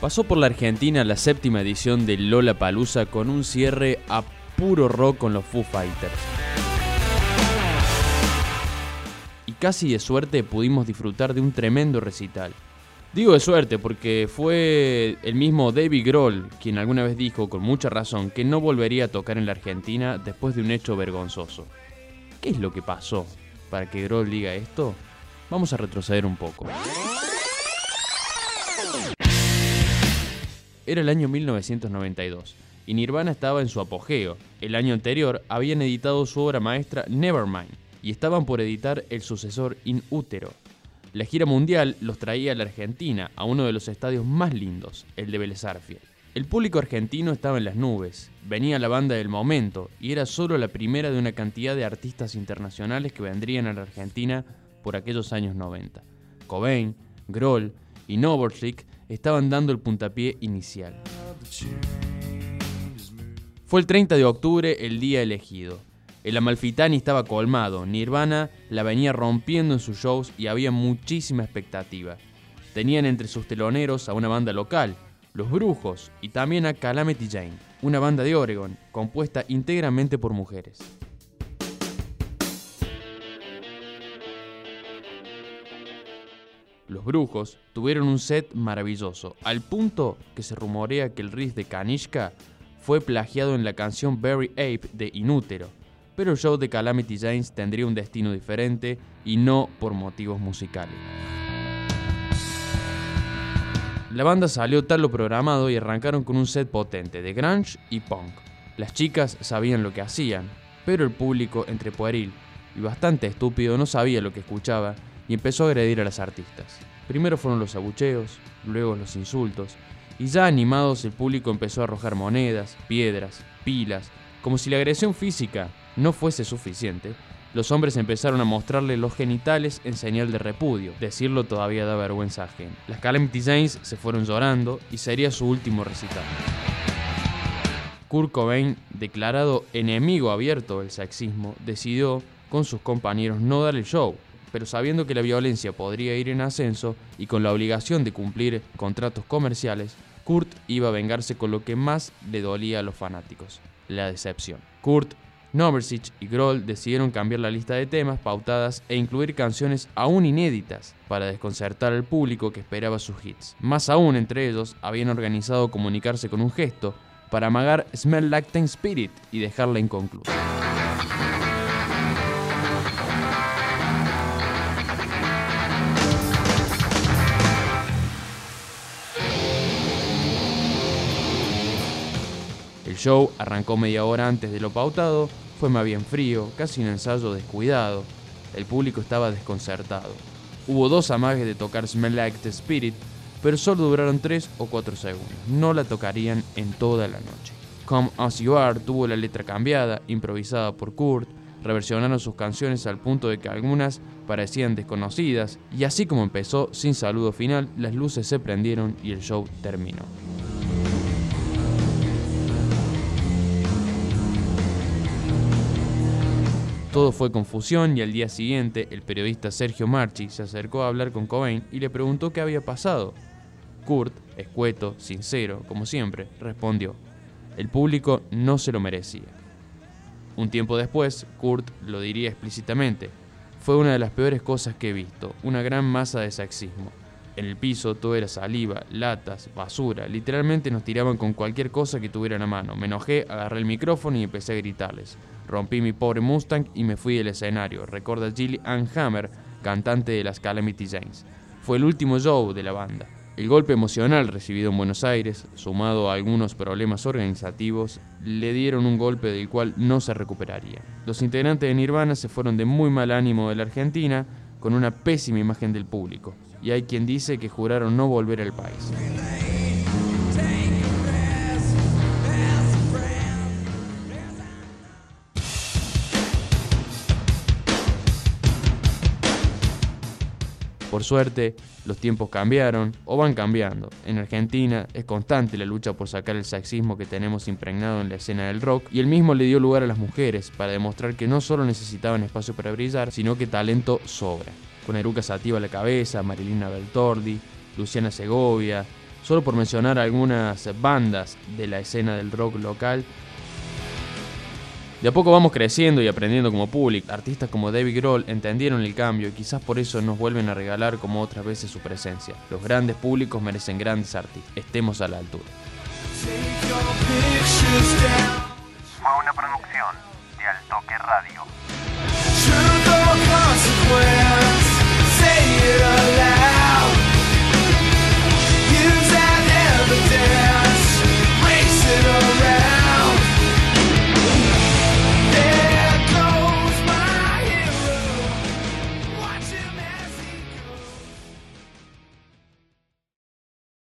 Pasó por la Argentina la séptima edición de Lola Palusa con un cierre a puro rock con los Foo Fighters. Y casi de suerte pudimos disfrutar de un tremendo recital. Digo de suerte porque fue el mismo David Grohl quien alguna vez dijo con mucha razón que no volvería a tocar en la Argentina después de un hecho vergonzoso. ¿Qué es lo que pasó para que Grohl diga esto? Vamos a retroceder un poco. Era el año 1992 y Nirvana estaba en su apogeo. El año anterior habían editado su obra maestra Nevermind y estaban por editar el sucesor In Utero. La gira mundial los traía a la Argentina, a uno de los estadios más lindos, el de Vélez El público argentino estaba en las nubes, venía la banda del momento y era solo la primera de una cantidad de artistas internacionales que vendrían a la Argentina por aquellos años 90. Cobain, Grohl y Novorschik estaban dando el puntapié inicial. Fue el 30 de octubre el día elegido. El Amalfitani estaba colmado, Nirvana la venía rompiendo en sus shows y había muchísima expectativa. Tenían entre sus teloneros a una banda local, Los Brujos, y también a Calamity Jane, una banda de Oregon, compuesta íntegramente por mujeres. Los Brujos tuvieron un set maravilloso, al punto que se rumorea que el riff de Kanishka fue plagiado en la canción Very Ape de Inútero, pero el show de Calamity James tendría un destino diferente y no por motivos musicales. La banda salió tal lo programado y arrancaron con un set potente de grunge y punk. Las chicas sabían lo que hacían, pero el público, entre pueril y bastante estúpido, no sabía lo que escuchaba y empezó a agredir a las artistas. Primero fueron los abucheos, luego los insultos, y ya animados el público empezó a arrojar monedas, piedras, pilas, como si la agresión física no fuese suficiente, los hombres empezaron a mostrarle los genitales en señal de repudio. Decirlo todavía da vergüenza. Las Calamity Janes se fueron llorando y sería su último recital. Kurt Cobain, declarado enemigo abierto del sexismo, decidió con sus compañeros no dar el show, pero sabiendo que la violencia podría ir en ascenso y con la obligación de cumplir contratos comerciales, Kurt iba a vengarse con lo que más le dolía a los fanáticos, la decepción. Kurt Noversich y Grohl decidieron cambiar la lista de temas pautadas e incluir canciones aún inéditas para desconcertar al público que esperaba sus hits. Más aún, entre ellos, habían organizado comunicarse con un gesto para amagar Smell Like Teen Spirit y dejarla inconclusa. Show arrancó media hora antes de lo pautado, fue más bien frío, casi un ensayo descuidado. El público estaba desconcertado. Hubo dos amagues de tocar Smell Like the Spirit, pero solo duraron 3 o 4 segundos. No la tocarían en toda la noche. Come As You Are tuvo la letra cambiada, improvisada por Kurt, reversionaron sus canciones al punto de que algunas parecían desconocidas, y así como empezó, sin saludo final, las luces se prendieron y el show terminó. Todo fue confusión y al día siguiente el periodista Sergio Marchi se acercó a hablar con Cobain y le preguntó qué había pasado. Kurt, escueto, sincero, como siempre, respondió, el público no se lo merecía. Un tiempo después, Kurt lo diría explícitamente, fue una de las peores cosas que he visto, una gran masa de sexismo. En el piso todo era saliva, latas, basura, literalmente nos tiraban con cualquier cosa que tuvieran a mano. Me enojé, agarré el micrófono y empecé a gritarles. Rompí mi pobre Mustang y me fui del escenario, recuerda Jill Ann Hammer, cantante de las Calamity Janes. Fue el último show de la banda. El golpe emocional recibido en Buenos Aires, sumado a algunos problemas organizativos, le dieron un golpe del cual no se recuperaría. Los integrantes de Nirvana se fueron de muy mal ánimo de la Argentina, con una pésima imagen del público, y hay quien dice que juraron no volver al país. Por suerte, los tiempos cambiaron o van cambiando. En Argentina es constante la lucha por sacar el sexismo que tenemos impregnado en la escena del rock y el mismo le dio lugar a las mujeres para demostrar que no solo necesitaban espacio para brillar, sino que talento sobra. Con Eruca Sativa a la cabeza, Marilina Beltordi, Luciana Segovia, Solo por mencionar algunas bandas de la escena del rock local. De a poco vamos creciendo y aprendiendo como público. Artistas como David Grohl entendieron el cambio y quizás por eso nos vuelven a regalar como otras veces su presencia. Los grandes públicos merecen grandes artistas. Estemos a la altura.